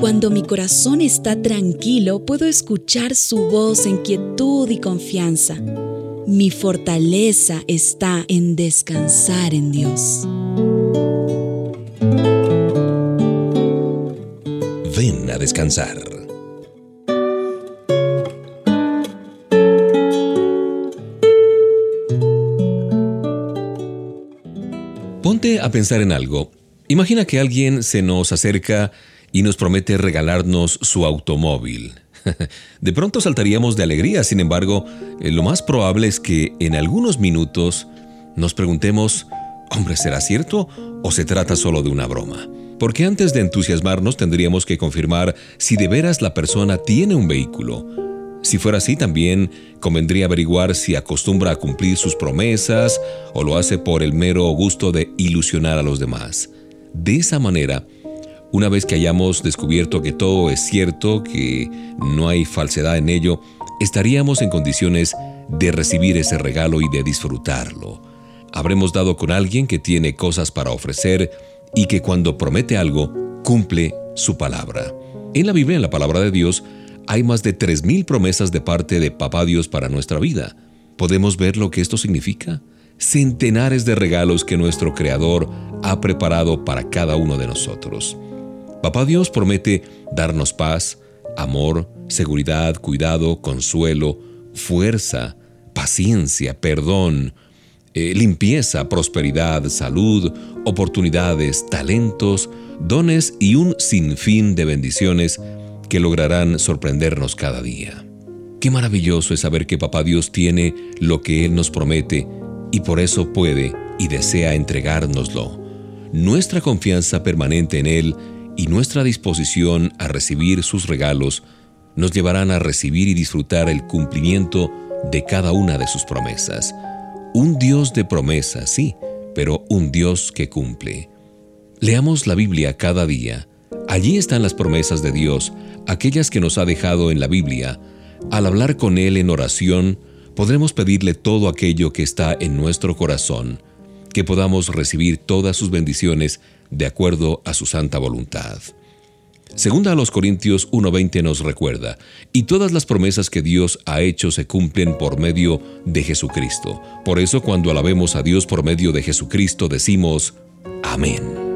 Cuando mi corazón está tranquilo, puedo escuchar su voz en quietud y confianza. Mi fortaleza está en descansar en Dios. Ven a descansar. Ponte a pensar en algo. Imagina que alguien se nos acerca y nos promete regalarnos su automóvil. De pronto saltaríamos de alegría, sin embargo, eh, lo más probable es que en algunos minutos nos preguntemos, hombre, ¿será cierto o se trata solo de una broma? Porque antes de entusiasmarnos tendríamos que confirmar si de veras la persona tiene un vehículo. Si fuera así, también convendría averiguar si acostumbra a cumplir sus promesas o lo hace por el mero gusto de ilusionar a los demás. De esa manera, una vez que hayamos descubierto que todo es cierto, que no hay falsedad en ello, estaríamos en condiciones de recibir ese regalo y de disfrutarlo. Habremos dado con alguien que tiene cosas para ofrecer y que cuando promete algo, cumple su palabra. En la Biblia, en la palabra de Dios, hay más de 3.000 promesas de parte de Papá Dios para nuestra vida. ¿Podemos ver lo que esto significa? Centenares de regalos que nuestro Creador ha preparado para cada uno de nosotros. Papá Dios promete darnos paz, amor, seguridad, cuidado, consuelo, fuerza, paciencia, perdón, eh, limpieza, prosperidad, salud, oportunidades, talentos, dones y un sinfín de bendiciones que lograrán sorprendernos cada día. Qué maravilloso es saber que Papá Dios tiene lo que Él nos promete y por eso puede y desea entregárnoslo. Nuestra confianza permanente en Él y nuestra disposición a recibir sus regalos nos llevarán a recibir y disfrutar el cumplimiento de cada una de sus promesas. Un Dios de promesas, sí, pero un Dios que cumple. Leamos la Biblia cada día. Allí están las promesas de Dios, aquellas que nos ha dejado en la Biblia. Al hablar con Él en oración, podremos pedirle todo aquello que está en nuestro corazón, que podamos recibir todas sus bendiciones de acuerdo a su santa voluntad. Segunda a los Corintios 1.20 nos recuerda, y todas las promesas que Dios ha hecho se cumplen por medio de Jesucristo. Por eso cuando alabemos a Dios por medio de Jesucristo decimos, Amén.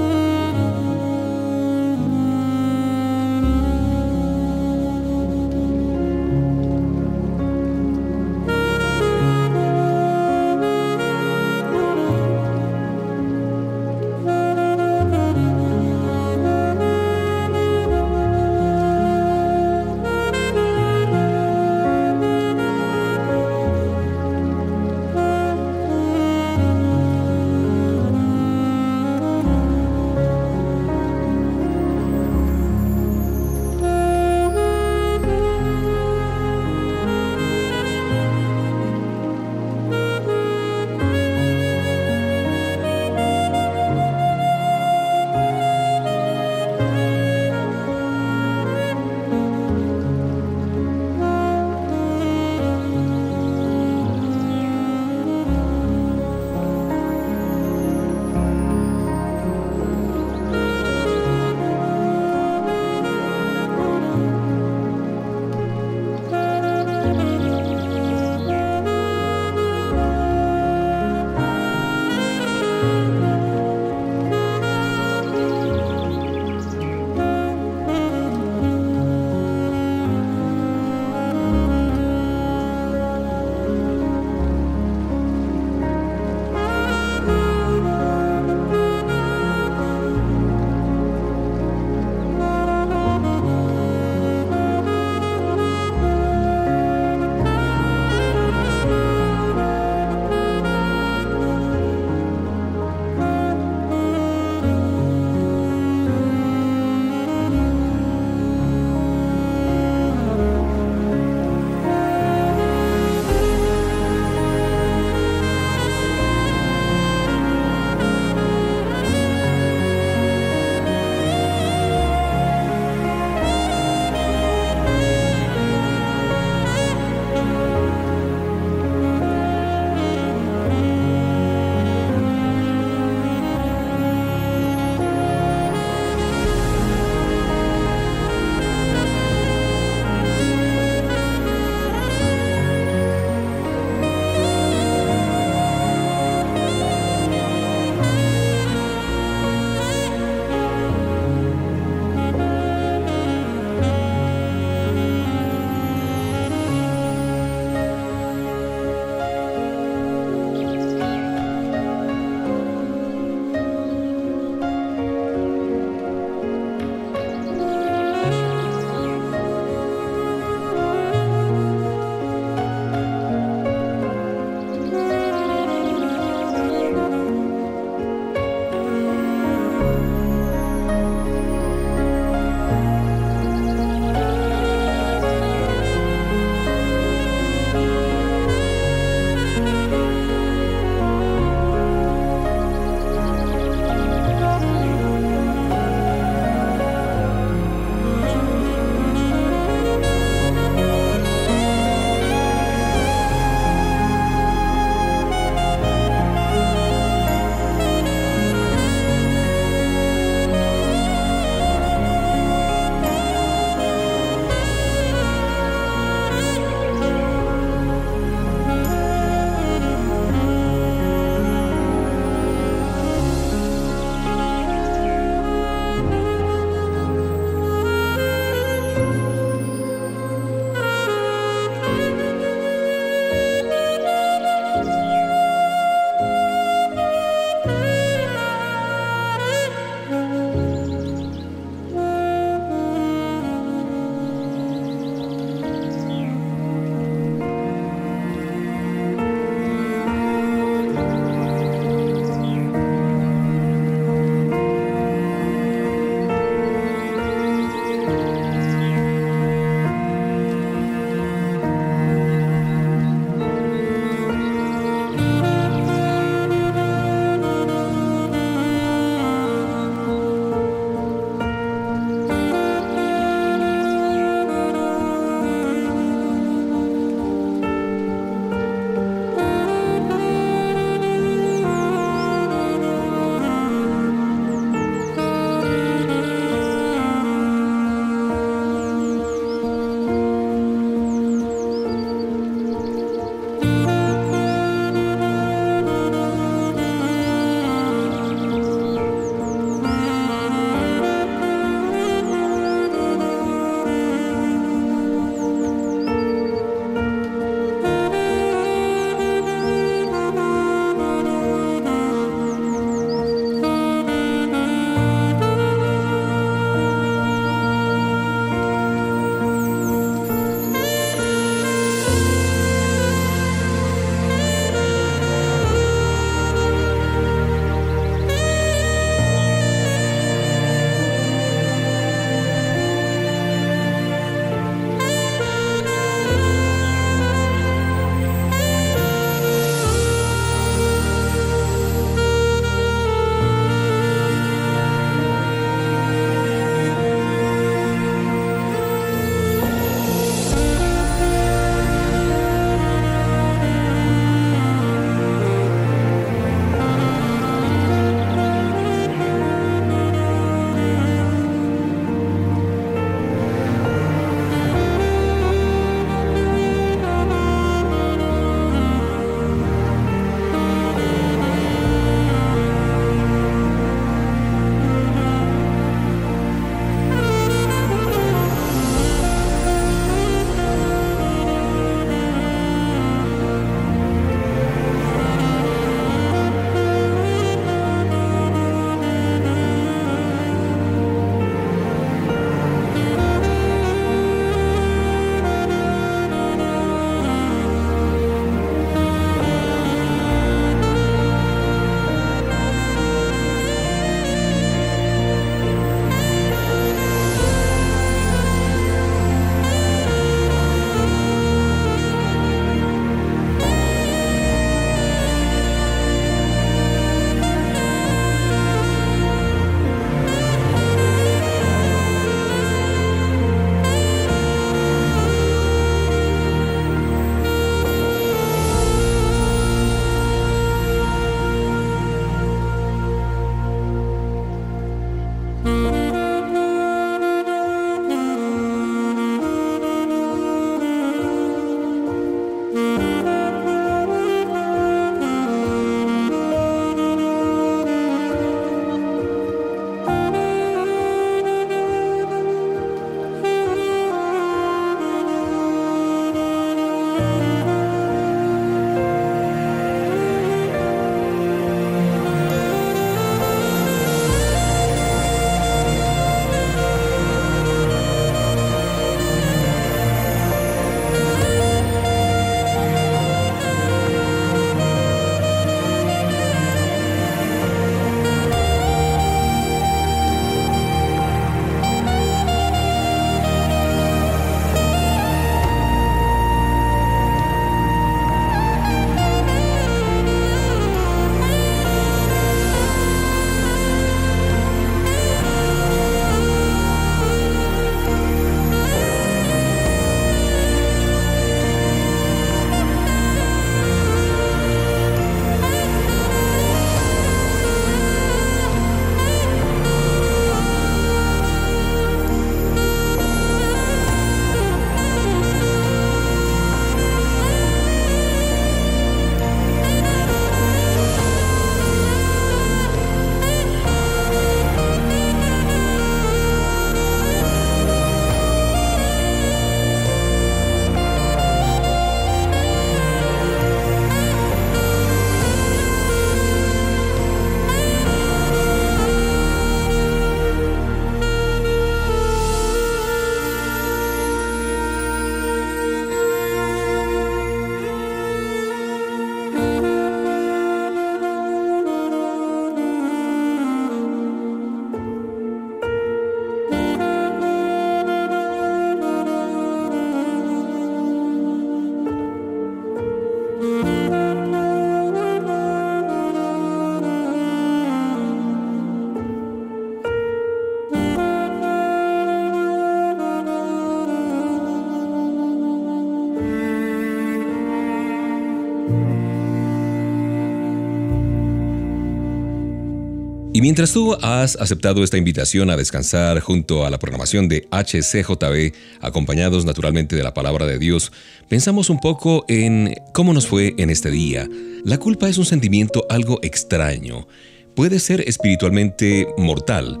Mientras tú has aceptado esta invitación a descansar junto a la programación de HCJB, acompañados naturalmente de la palabra de Dios, pensamos un poco en cómo nos fue en este día. La culpa es un sentimiento algo extraño. Puede ser espiritualmente mortal.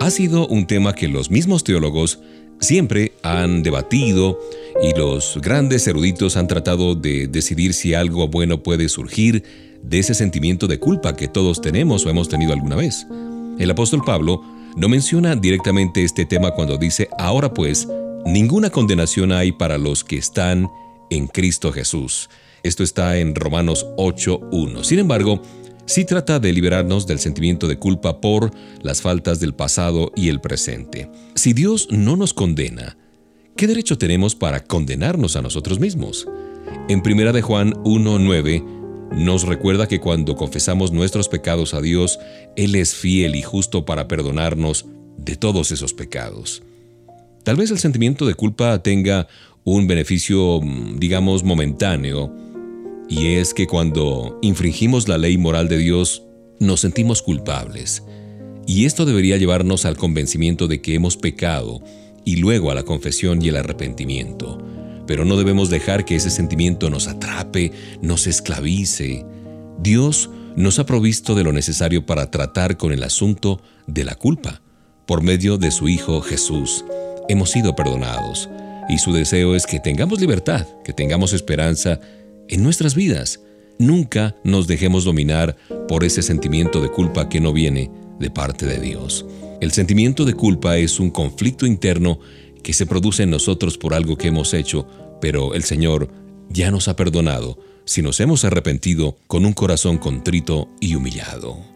Ha sido un tema que los mismos teólogos siempre han debatido y los grandes eruditos han tratado de decidir si algo bueno puede surgir de ese sentimiento de culpa que todos tenemos o hemos tenido alguna vez. El apóstol Pablo no menciona directamente este tema cuando dice, ahora pues, ninguna condenación hay para los que están en Cristo Jesús. Esto está en Romanos 8.1. Sin embargo, sí trata de liberarnos del sentimiento de culpa por las faltas del pasado y el presente. Si Dios no nos condena, ¿qué derecho tenemos para condenarnos a nosotros mismos? En 1 de Juan 1.9 nos recuerda que cuando confesamos nuestros pecados a Dios, Él es fiel y justo para perdonarnos de todos esos pecados. Tal vez el sentimiento de culpa tenga un beneficio, mm, digamos, momentáneo, y es que cuando infringimos la ley moral de Dios, nos sentimos culpables. Y esto debería llevarnos al convencimiento de que hemos pecado y luego a la confesión y el arrepentimiento pero no debemos dejar que ese sentimiento nos atrape, nos esclavice. Dios nos ha provisto de lo necesario para tratar con el asunto de la culpa. Por medio de su Hijo Jesús, hemos sido perdonados y su deseo es que tengamos libertad, que tengamos esperanza en nuestras vidas. Nunca nos dejemos dominar por ese sentimiento de culpa que no viene de parte de Dios. El sentimiento de culpa es un conflicto interno que se produce en nosotros por algo que hemos hecho, pero el Señor ya nos ha perdonado si nos hemos arrepentido con un corazón contrito y humillado.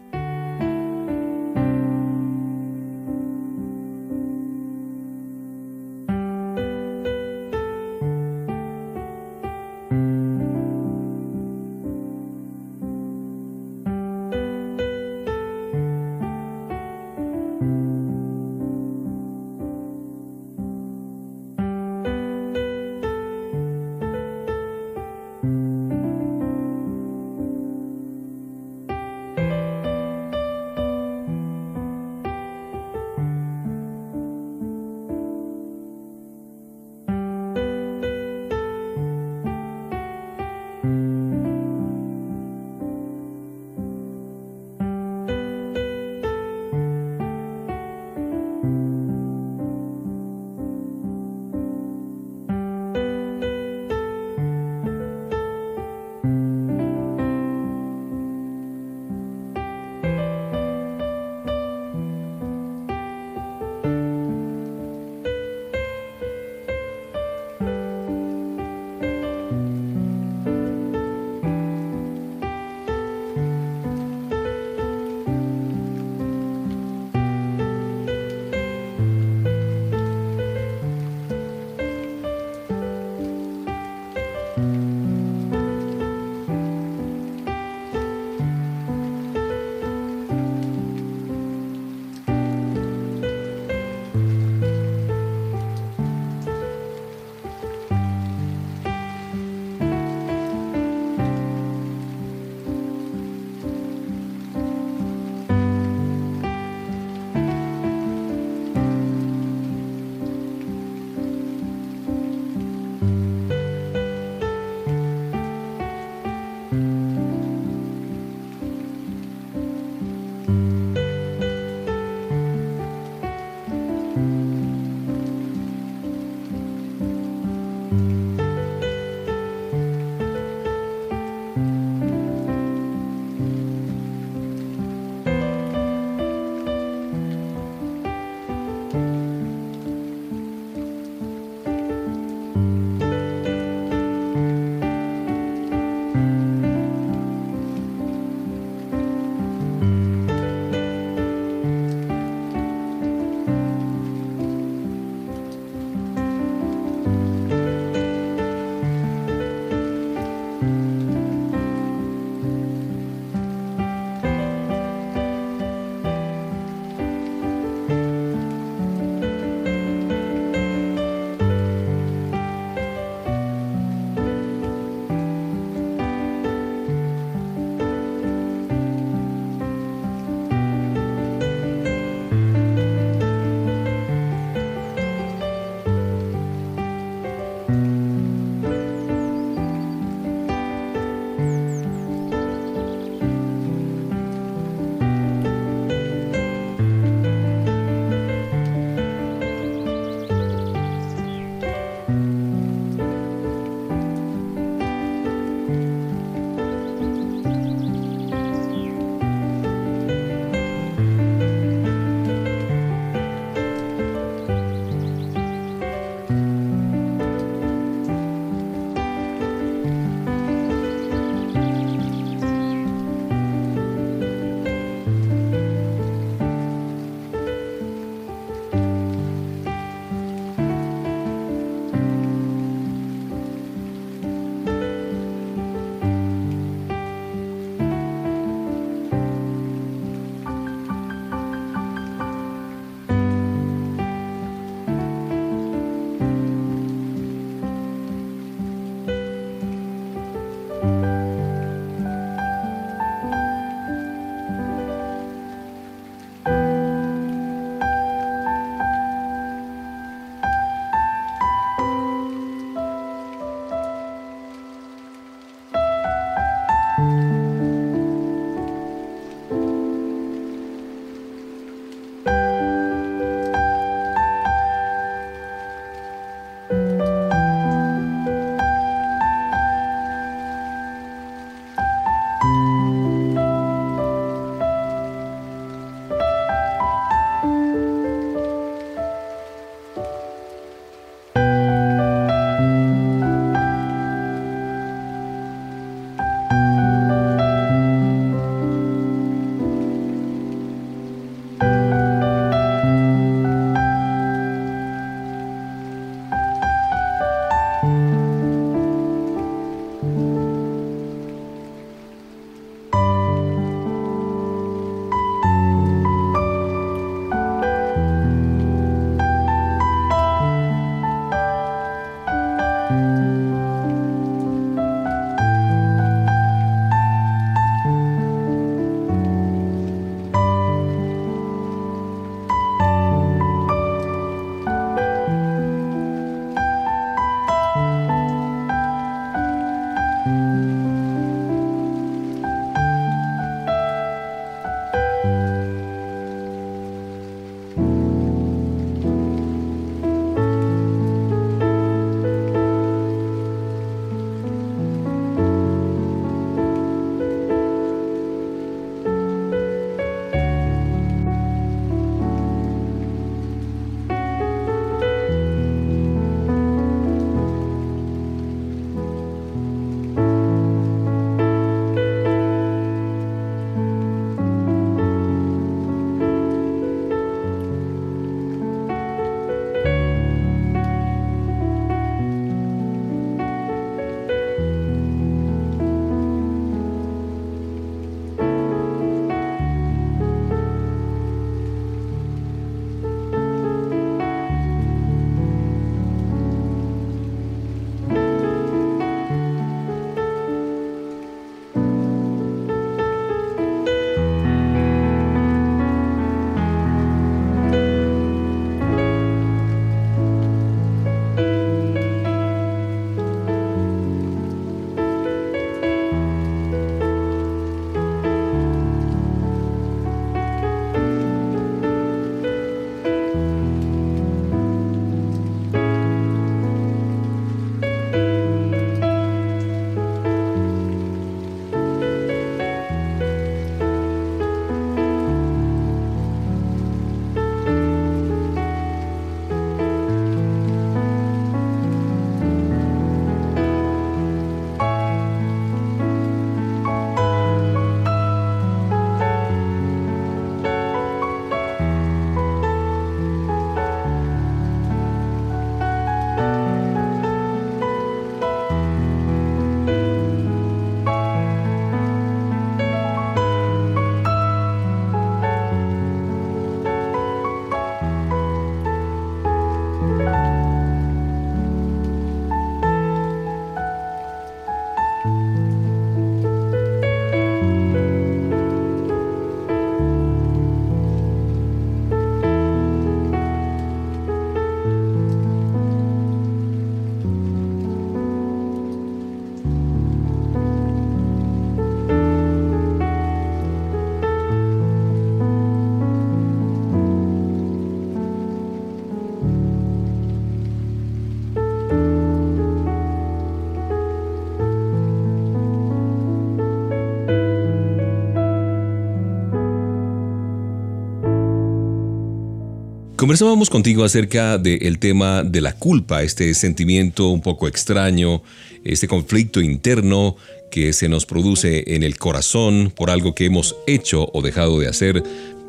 Conversábamos contigo acerca del tema de la culpa, este sentimiento un poco extraño, este conflicto interno que se nos produce en el corazón por algo que hemos hecho o dejado de hacer,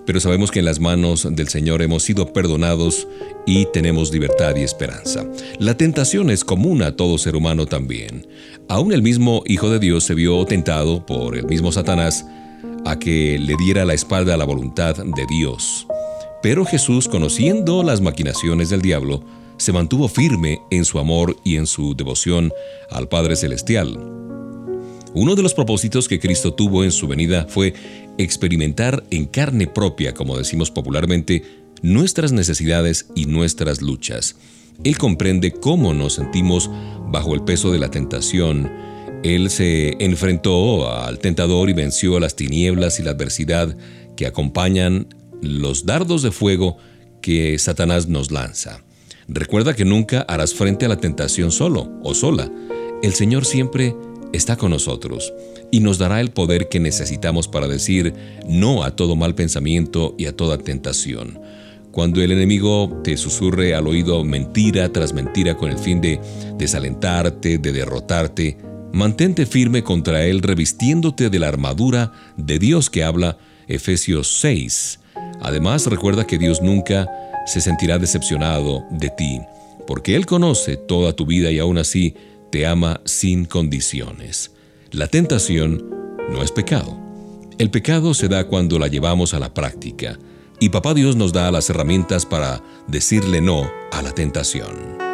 pero sabemos que en las manos del Señor hemos sido perdonados y tenemos libertad y esperanza. La tentación es común a todo ser humano también. Aún el mismo Hijo de Dios se vio tentado por el mismo Satanás a que le diera la espalda a la voluntad de Dios. Pero Jesús, conociendo las maquinaciones del diablo, se mantuvo firme en su amor y en su devoción al Padre Celestial. Uno de los propósitos que Cristo tuvo en su venida fue experimentar en carne propia, como decimos popularmente, nuestras necesidades y nuestras luchas. Él comprende cómo nos sentimos bajo el peso de la tentación. Él se enfrentó al tentador y venció a las tinieblas y la adversidad que acompañan los dardos de fuego que Satanás nos lanza. Recuerda que nunca harás frente a la tentación solo o sola. El Señor siempre está con nosotros y nos dará el poder que necesitamos para decir no a todo mal pensamiento y a toda tentación. Cuando el enemigo te susurre al oído mentira tras mentira con el fin de desalentarte, de derrotarte, mantente firme contra él revistiéndote de la armadura de Dios que habla Efesios 6, Además, recuerda que Dios nunca se sentirá decepcionado de ti, porque Él conoce toda tu vida y aún así te ama sin condiciones. La tentación no es pecado. El pecado se da cuando la llevamos a la práctica, y Papá Dios nos da las herramientas para decirle no a la tentación.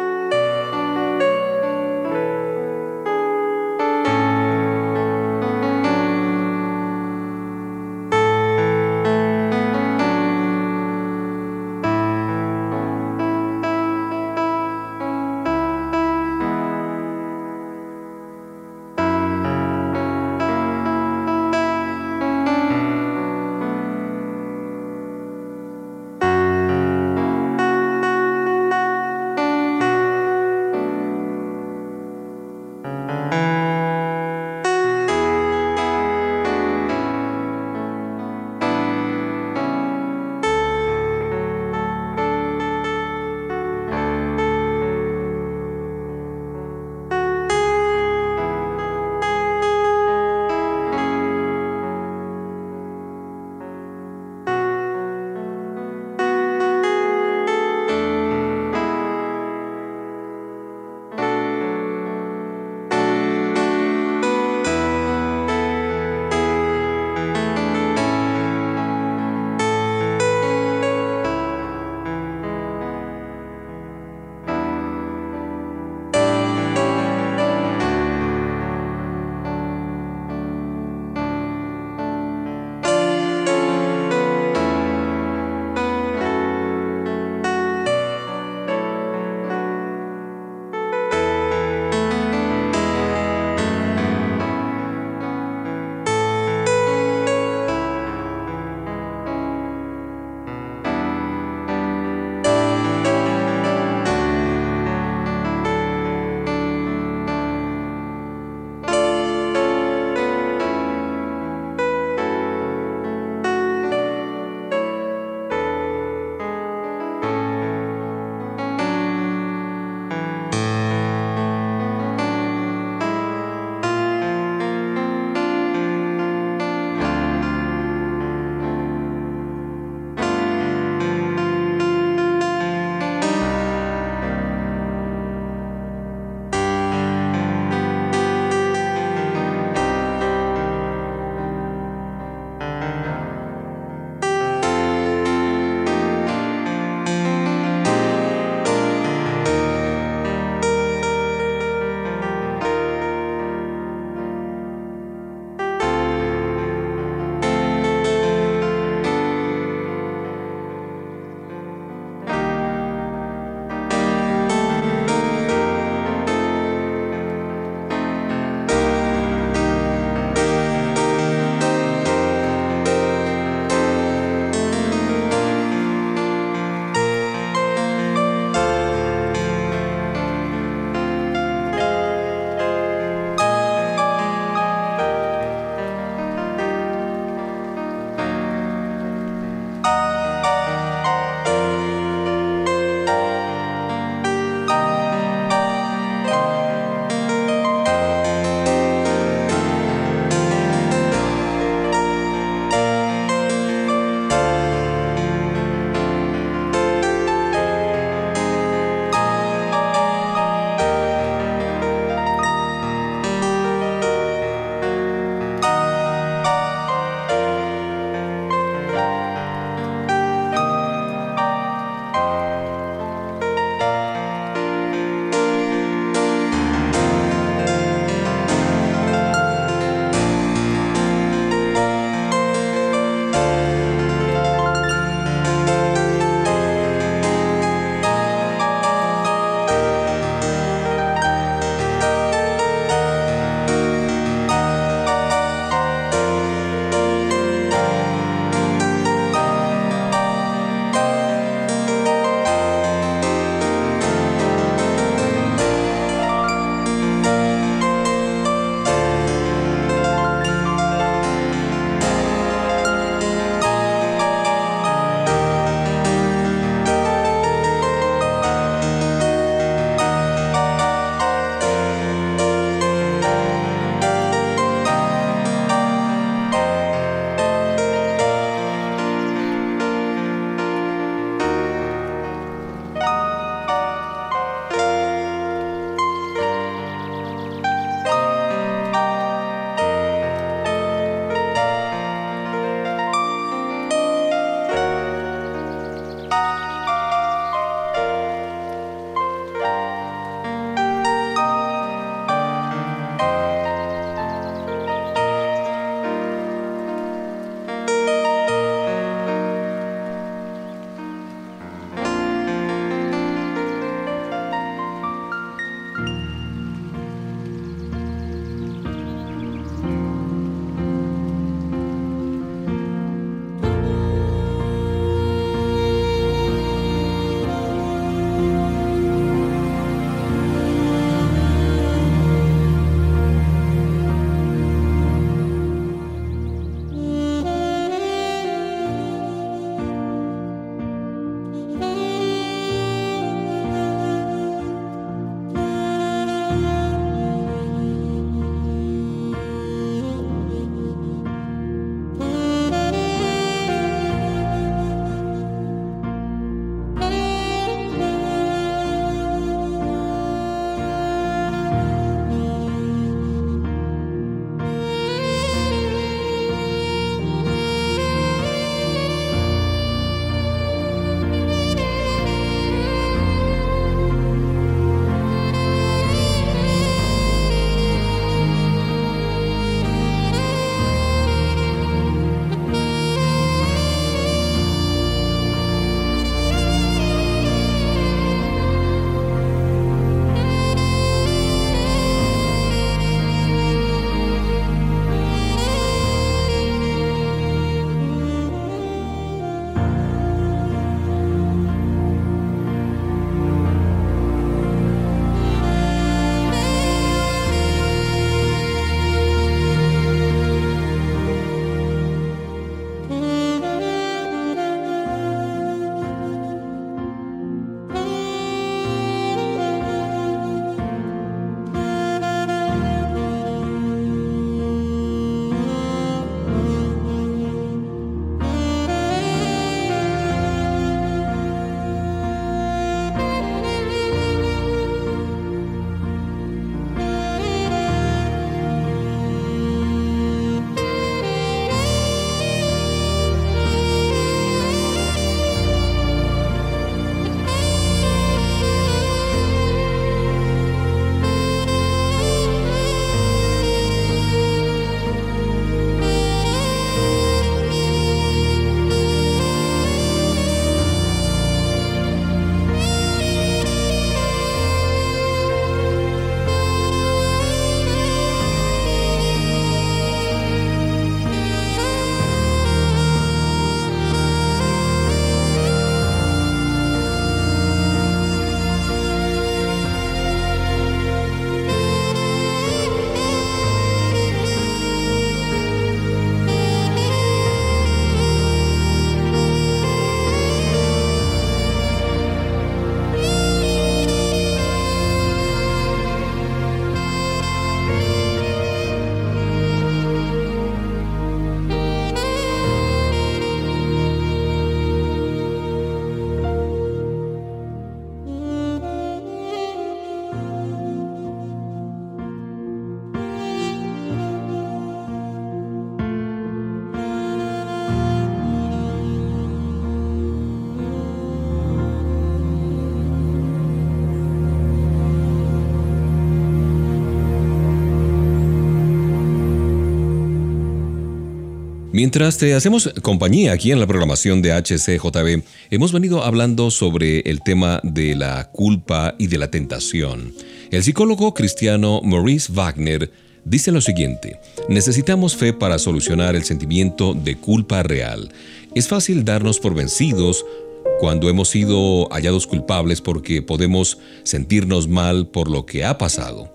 Mientras te hacemos compañía aquí en la programación de HCJB, hemos venido hablando sobre el tema de la culpa y de la tentación. El psicólogo cristiano Maurice Wagner dice lo siguiente, necesitamos fe para solucionar el sentimiento de culpa real. Es fácil darnos por vencidos cuando hemos sido hallados culpables porque podemos sentirnos mal por lo que ha pasado.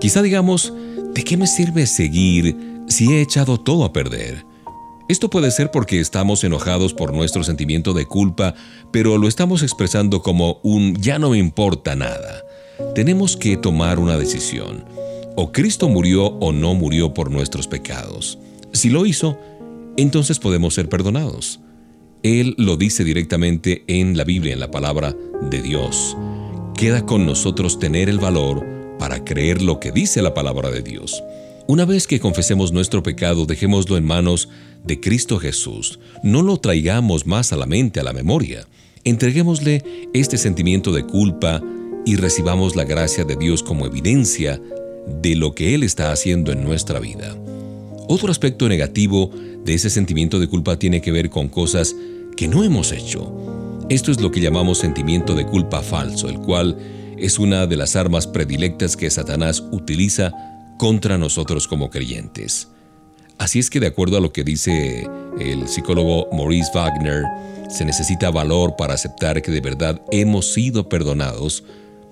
Quizá digamos, ¿de qué me sirve seguir si he echado todo a perder? Esto puede ser porque estamos enojados por nuestro sentimiento de culpa, pero lo estamos expresando como un ya no me importa nada. Tenemos que tomar una decisión. O Cristo murió o no murió por nuestros pecados. Si lo hizo, entonces podemos ser perdonados. Él lo dice directamente en la Biblia, en la palabra de Dios. Queda con nosotros tener el valor para creer lo que dice la palabra de Dios. Una vez que confesemos nuestro pecado, dejémoslo en manos de Cristo Jesús. No lo traigamos más a la mente, a la memoria. Entreguémosle este sentimiento de culpa y recibamos la gracia de Dios como evidencia de lo que Él está haciendo en nuestra vida. Otro aspecto negativo de ese sentimiento de culpa tiene que ver con cosas que no hemos hecho. Esto es lo que llamamos sentimiento de culpa falso, el cual es una de las armas predilectas que Satanás utiliza contra nosotros como creyentes. Así es que de acuerdo a lo que dice el psicólogo Maurice Wagner, se necesita valor para aceptar que de verdad hemos sido perdonados.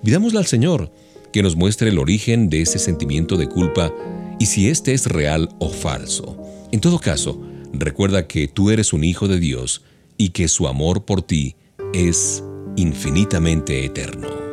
Pidámosle al Señor que nos muestre el origen de ese sentimiento de culpa y si éste es real o falso. En todo caso, recuerda que tú eres un hijo de Dios y que su amor por ti es infinitamente eterno.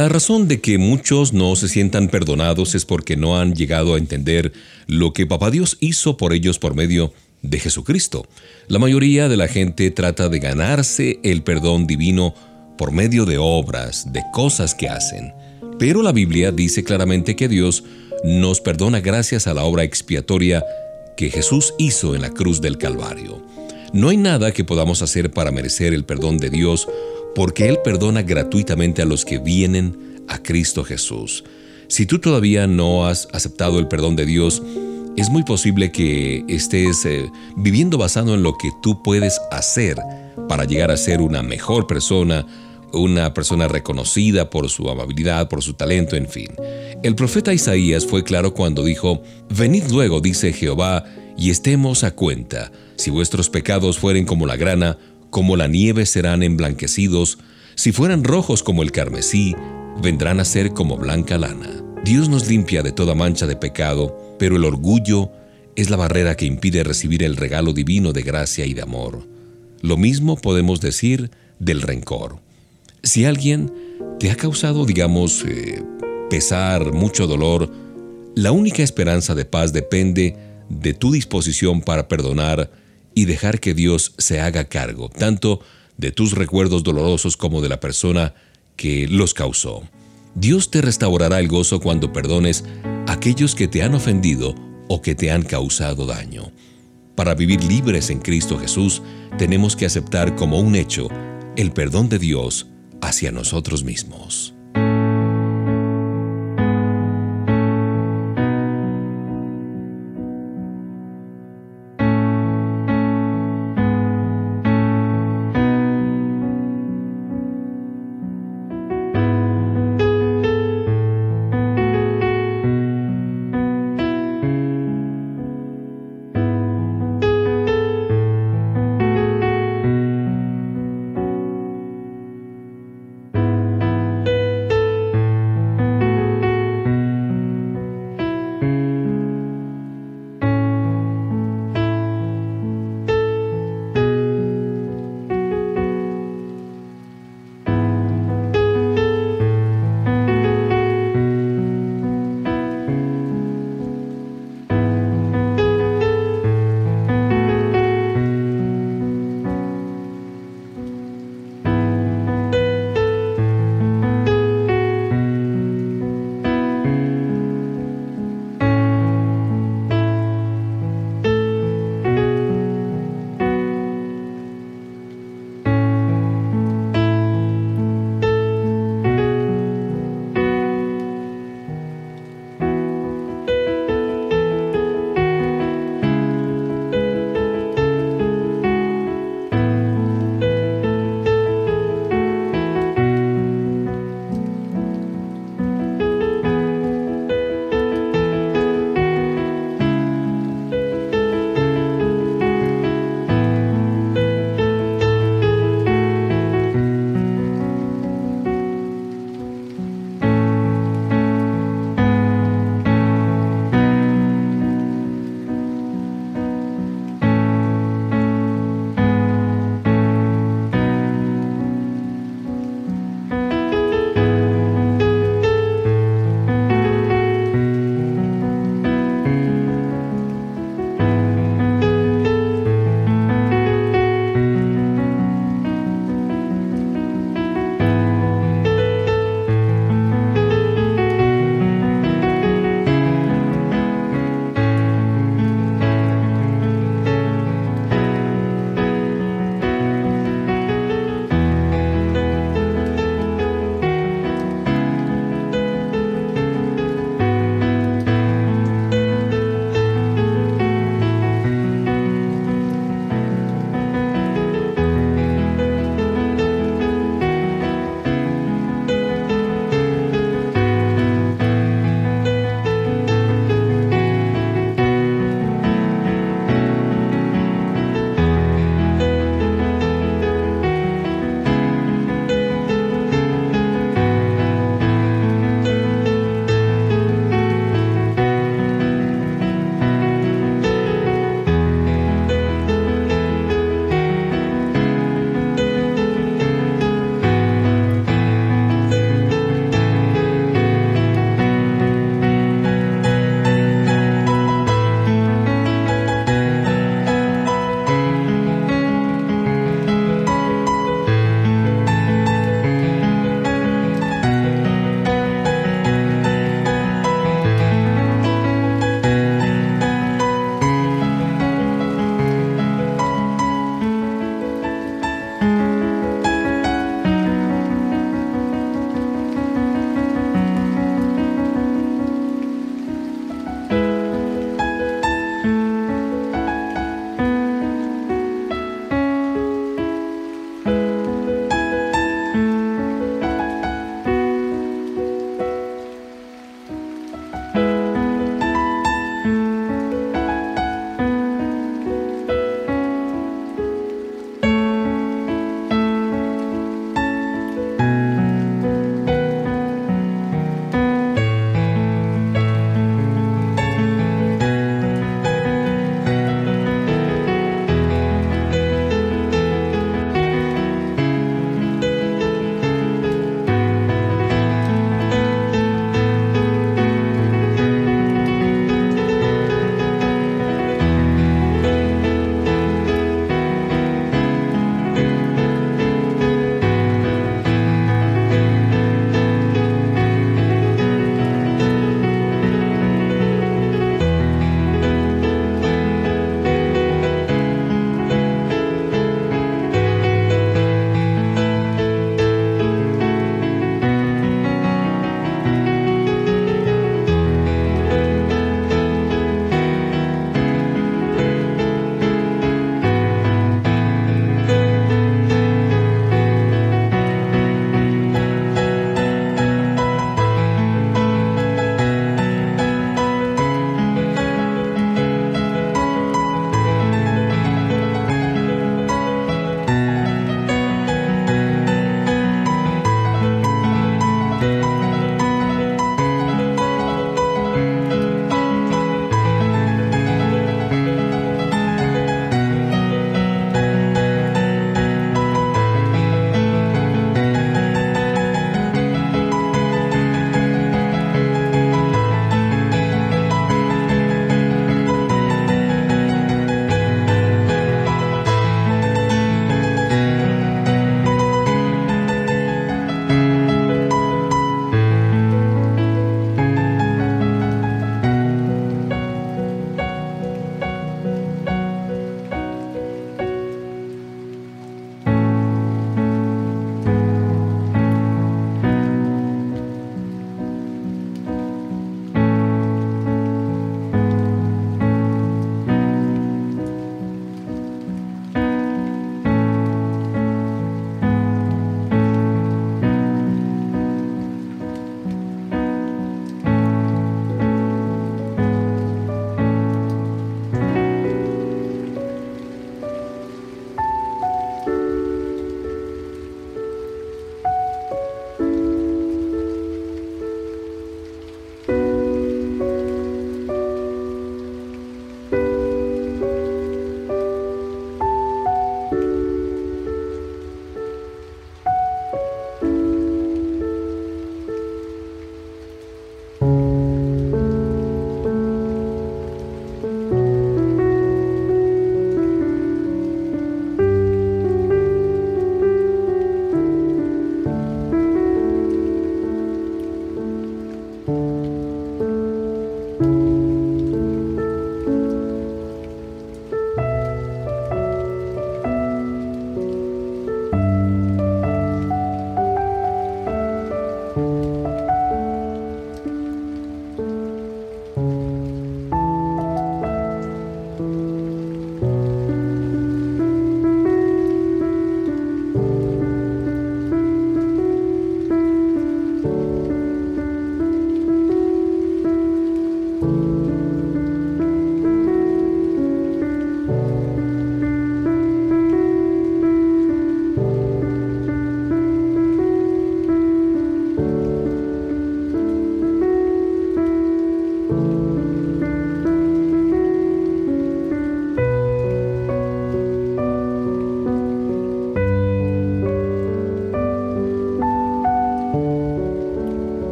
La razón de que muchos no se sientan perdonados es porque no han llegado a entender lo que Papá Dios hizo por ellos por medio de Jesucristo. La mayoría de la gente trata de ganarse el perdón divino por medio de obras, de cosas que hacen. Pero la Biblia dice claramente que Dios nos perdona gracias a la obra expiatoria que Jesús hizo en la cruz del Calvario. No hay nada que podamos hacer para merecer el perdón de Dios porque Él perdona gratuitamente a los que vienen a Cristo Jesús. Si tú todavía no has aceptado el perdón de Dios, es muy posible que estés eh, viviendo basado en lo que tú puedes hacer para llegar a ser una mejor persona, una persona reconocida por su amabilidad, por su talento, en fin. El profeta Isaías fue claro cuando dijo, Venid luego, dice Jehová, y estemos a cuenta. Si vuestros pecados fueren como la grana, como la nieve serán emblanquecidos, si fueran rojos como el carmesí, vendrán a ser como blanca lana. Dios nos limpia de toda mancha de pecado, pero el orgullo es la barrera que impide recibir el regalo divino de gracia y de amor. Lo mismo podemos decir del rencor. Si alguien te ha causado, digamos, eh, pesar, mucho dolor, la única esperanza de paz depende de tu disposición para perdonar y dejar que Dios se haga cargo, tanto de tus recuerdos dolorosos como de la persona que los causó. Dios te restaurará el gozo cuando perdones a aquellos que te han ofendido o que te han causado daño. Para vivir libres en Cristo Jesús, tenemos que aceptar como un hecho el perdón de Dios hacia nosotros mismos.